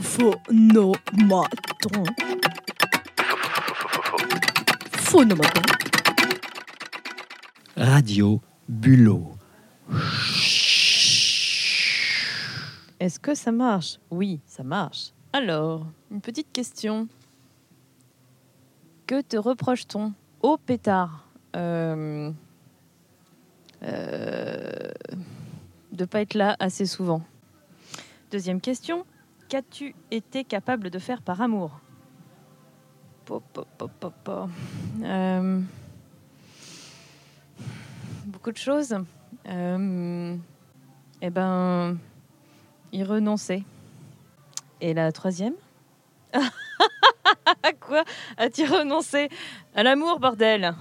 Phonomaton. Phonomaton. Radio Bulot. Est-ce que ça marche? Oui, ça marche. Alors, une petite question. Que te reproche-t-on au pétard euh, euh, De pas être là assez souvent? Deuxième question. Qu'as-tu été capable de faire par amour. Euh, Beaucoup de choses. Euh, eh ben, y renoncer. Et la troisième À quoi? As-tu renoncé À l'amour, bordel?